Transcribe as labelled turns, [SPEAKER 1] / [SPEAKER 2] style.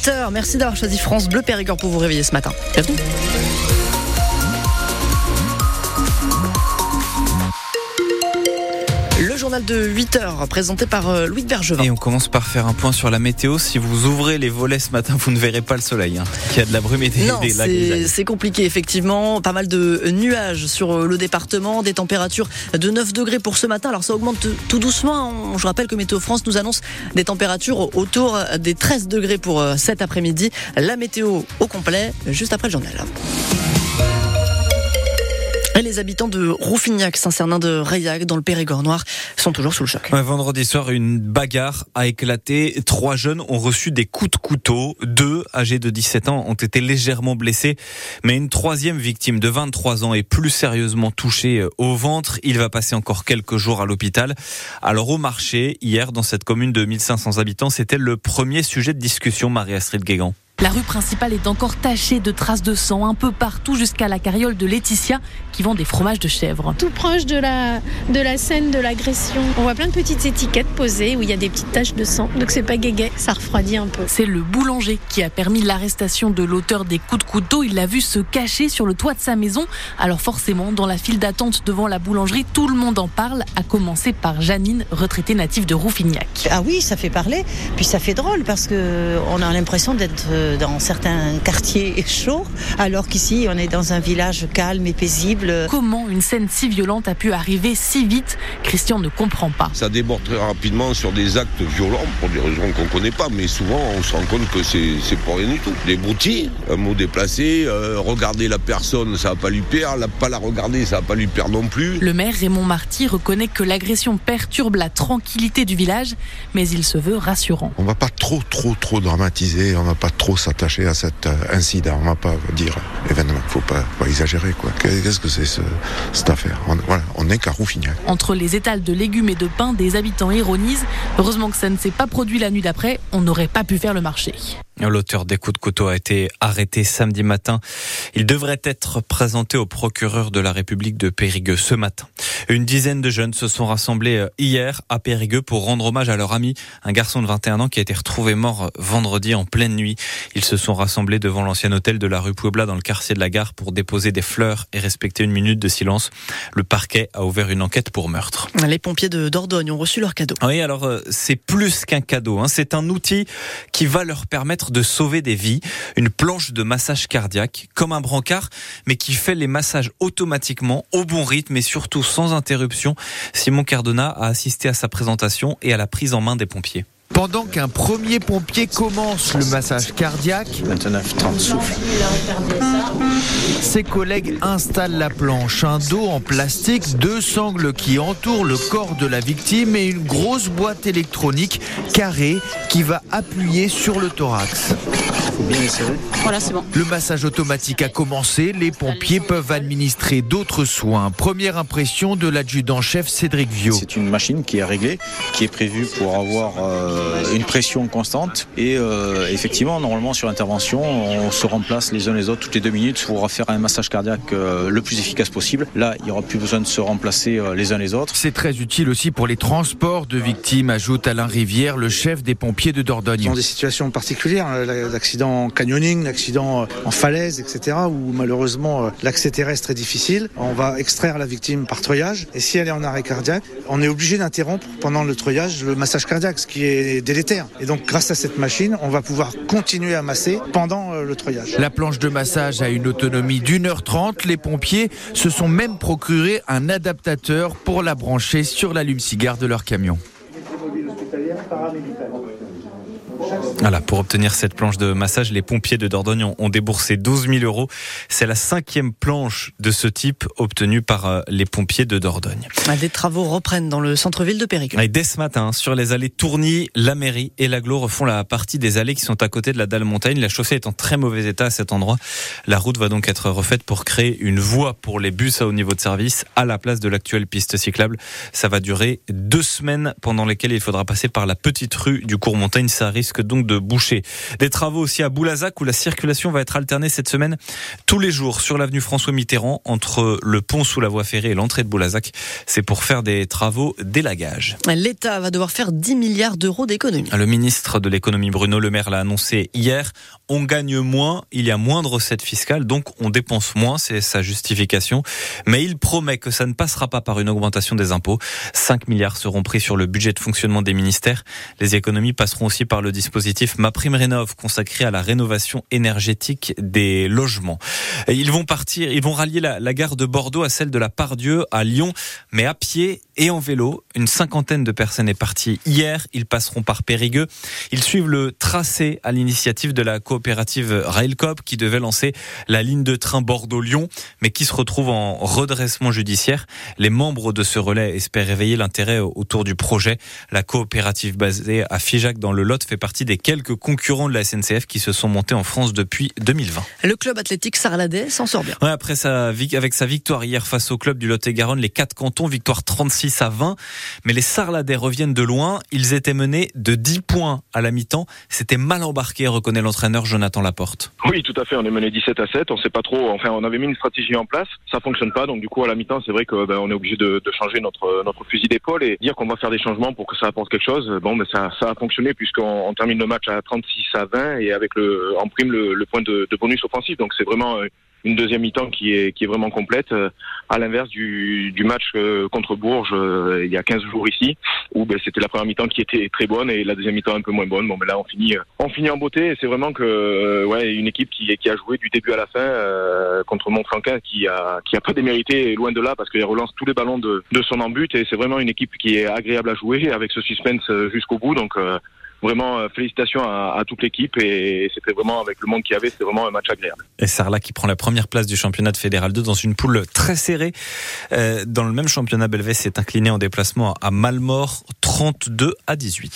[SPEAKER 1] 8h. Merci d'avoir choisi France Bleu Périgord pour vous réveiller ce matin. Bienvenue. Journal de 8 heures présenté par euh, Louis Bergevin.
[SPEAKER 2] Et on commence par faire un point sur la météo. Si vous ouvrez les volets ce matin, vous ne verrez pas le soleil. Hein. Il y a de la brume et des,
[SPEAKER 1] Non,
[SPEAKER 2] des la
[SPEAKER 1] c'est compliqué effectivement. Pas mal de nuages sur euh, le département, des températures de 9 degrés pour ce matin. Alors ça augmente tout doucement. On- Je rappelle que Météo France nous annonce des températures autour des 13 degrés pour euh, cet après-midi. La météo au complet juste après le journal. Et les habitants de Rouffignac, Saint-Cernin de Reillac, dans le Périgord noir, sont toujours sous le choc.
[SPEAKER 2] Vendredi soir, une bagarre a éclaté. Trois jeunes ont reçu des coups de couteau. Deux, âgés de 17 ans, ont été légèrement blessés. Mais une troisième victime de 23 ans est plus sérieusement touchée euh, au ventre. Il va passer encore quelques jours à l'hôpital. Alors au marché, hier, dans cette commune de 1500 habitants, c'était le premier sujet de discussion, Marie-Astrid Guégan.
[SPEAKER 3] La rue principale est encore tachée de traces de sang un peu partout jusqu'à la carriole de Laetitia qui vend des fromages de chèvre.
[SPEAKER 4] tout proche de la, de la scène de l'agression. On voit plein de petites étiquettes posées où il y a des petites taches de sang. Donc c'est pas guéguet, ça refroidit un peu.
[SPEAKER 3] C'est le boulanger qui a permis l'arrestation de l'auteur des coups de couteau. Il l'a vu se cacher sur le toit de sa maison. Alors forcément, dans la file d'attente devant la boulangerie, tout le monde en parle, à commencer par Janine, retraitée native de Rouffignac.
[SPEAKER 5] Ah oui, ça fait parler, puis ça fait drôle parce que on a l'impression d'être euh, dans certains quartiers chauds, alors qu'ici on est dans un village calme et paisible.
[SPEAKER 3] Comment une scène si violente a pu arriver si vite? Christian ne comprend pas.
[SPEAKER 6] Ça déborde très rapidement sur des actes violents pour des raisons qu'on connaît pas, mais souvent on se rend compte que c'est pas rien du tout. Des broutilles, un mot déplacé, euh, regarder la personne, ça va pas lui perdre, la, pas la regarder, ça va pas lui perdre non plus.
[SPEAKER 3] Le maire Raymond Marty reconnaît que l'agression perturbe la tranquillité du village, mais il se veut rassurant.
[SPEAKER 7] On va pas trop, trop, trop dramatiser. On va pas trop s'attacher à cet euh, incident. On va pas dire événement. Faut pas, exagérer, quoi. Qu'est-ce que c'est ce- cette affaire? On, Voilà, on est qu'à.
[SPEAKER 3] Entre les étals de légumes et de pain, des habitants ironisent. Heureusement que ça ne s'est pas produit la nuit d'après, on n'aurait pas pu faire le marché.
[SPEAKER 2] L'auteur des coups de couteau a été arrêté samedi matin. Il devrait être présenté au procureur de la République de Périgueux ce matin. Une dizaine de jeunes se sont rassemblés euh, hier à Périgueux pour rendre hommage à leur ami, un garçon de 21 ans qui a été retrouvé mort euh, vendredi en pleine nuit. Ils se sont rassemblés devant l'ancien hôtel de la rue Puebla dans le quartier de la gare pour déposer des fleurs et respecter une minute de silence. Le parquet a ouvert une enquête pour meurtre.
[SPEAKER 1] Les pompiers de Dordogne ont reçu leur cadeau.
[SPEAKER 2] Oui, alors euh, c'est plus qu'un cadeau. Hein. C'est un outil qui va leur permettre de sauver des vies. Une planche de massage cardiaque, comme un brancard, mais qui fait les massages automatiquement, au bon rythme et surtout sans interruption. Simon Cardona a assisté à sa présentation et à la prise en main des pompiers.
[SPEAKER 8] Pendant qu'un premier pompier commence le massage cardiaque,
[SPEAKER 9] 29, 30 souffle.
[SPEAKER 8] ses collègues installent la planche, un dos en plastique, deux sangles qui entourent le corps de la victime et une grosse boîte électronique carrée qui va appuyer sur le thorax.
[SPEAKER 9] Faut bien les serrer.
[SPEAKER 4] Voilà, c'est bon.
[SPEAKER 8] Le massage automatique a commencé, les pompiers peuvent administrer d'autres soins. Première impression de l'adjudant-chef Cédric Viau.
[SPEAKER 9] C'est une machine qui est réglée, qui est prévue pour avoir euh, une pression constante. Et euh, effectivement, normalement, sur intervention, on se remplace les uns les autres toutes les deux minutes pour faire un massage cardiaque euh, le plus efficace possible. Là, il n'y aura plus besoin de se remplacer euh, les uns les autres.
[SPEAKER 8] C'est très utile aussi pour les transports de victimes, ajoute Alain Rivière, le chef des pompiers de Dordogne.
[SPEAKER 10] dans des situations particulières, hein, en canyoning, l'accident en falaise, etc., où malheureusement euh, l'accès terrestre est difficile. On va extraire la victime par treuillage, et si elle est en arrêt cardiaque, on est obligé d'interrompre pendant le treuillage le massage cardiaque, ce qui est délétère. Et donc grâce à cette machine, on va pouvoir continuer à masser pendant euh, le treuillage.
[SPEAKER 8] La planche de massage a une autonomie d'une heure trente. Les pompiers se sont même procuré un adaptateur pour la brancher sur l'allume-cigare de leur camion.
[SPEAKER 2] Voilà, pour obtenir cette planche de massage, les pompiers de Dordogne ont, déboursé 12 000 euros. C'est la cinquième planche de ce type obtenue par euh, les pompiers de Dordogne.
[SPEAKER 1] Des travaux reprennent dans le centre-ville de Périgueux.
[SPEAKER 2] Et dès ce matin, sur les allées Tourny, la mairie et l'aglo refont la partie des allées qui sont à côté de la dalle montagne. La chaussée est en très mauvais état à cet endroit. La route va donc être refaite pour créer une voie pour les bus à haut niveau de service à la place de l'actuelle piste cyclable. Ça va durer deux semaines pendant lesquelles il faudra passer par la petite rue du cours montagne. Ça risque donc de de boucher. Des travaux aussi à Boulazac où la circulation va être alternée cette semaine tous les jours sur l'avenue François Mitterrand entre le pont sous la voie ferrée et l'entrée de Boulazac. C'est pour faire des travaux d'élagage.
[SPEAKER 1] L'État va devoir faire 10 milliards d'euros d'économies.
[SPEAKER 2] Le ministre de l'économie Bruno Le Maire l'a annoncé hier. On gagne moins, il y a moins de recettes fiscales, donc on dépense moins, c'est sa justification. Mais il promet que ça ne passera pas par une augmentation des impôts. 5 milliards seront pris sur le budget de fonctionnement des ministères. Les économies passeront aussi par le dispositif MaPrimeRénov consacré à la rénovation énergétique des logements. Ils vont partir, ils vont rallier la gare de Bordeaux à celle de la Pardieu à Lyon, mais à pied et en vélo. Une cinquantaine de personnes est partie hier. Ils passeront par Périgueux. Ils suivent le tracé à l'initiative de la coopérative Railcop qui devait lancer la ligne de train Bordeaux-Lyon, mais qui se retrouve en redressement judiciaire. Les membres de ce relais espèrent réveiller l'intérêt autour du projet. La coopérative basée à Figeac dans le Lot fait partie des quelques concurrents de la SNCF qui se sont montés en France depuis 2020.
[SPEAKER 1] Le club athlétique Sarladais s'en sort bien.
[SPEAKER 2] Ouais, après sa, avec sa victoire hier face au club du Lot-et-Garonne, les quatre cantons, victoire 36 à 20. Mais les Sarladais reviennent de loin. Ils étaient menés de 10 points à la mi-temps. C'était mal embarqué, reconnaît l'entraîneur Jonathan Laporte.
[SPEAKER 11] Oui, tout à fait. On est mené 17 à 7. On sait pas trop. Enfin, on avait mis une stratégie en place. Ça fonctionne pas. Donc, du coup, à la mi-temps, c'est vrai que ben, est obligé de, changer notre notre fusil d'épaule et dire qu'on va faire des changements pour que ça apporte quelque chose. Bon, mais ça, ça a fonctionné puisqu'on on termine le match à 36 à 20 et avec le en prime le, point de, de bonus offensif. Donc, c'est vraiment une deuxième mi-temps qui est qui est vraiment complète. À l'inverse du, du match contre Bourges il y a 15 jours ici où ben, c'était la première mi-temps qui était très bonne et la deuxième mi-temps un peu moins bonne. Bon mais là on finit on finit en beauté et c'est vraiment que ouais une équipe qui qui a joué du début à la fin euh, contre Montfranquin qui a qui a pas démérité loin de là parce qu'elle relance tous les ballons de de son embut et c'est vraiment une équipe qui est agréable à jouer avec ce suspense jusqu'au bout. Donc euh, vraiment félicitations à, à toute l'équipe et c'était vraiment avec le monde qu'il y avait, c'était vraiment un match agréable.
[SPEAKER 2] Et Sarlat qui prend la première place du championnat de Fédéral 2 dans une poule très serrée. Euh, dans le même championnat, Belvès s'est incliné en déplacement à Malmort 32 à 18.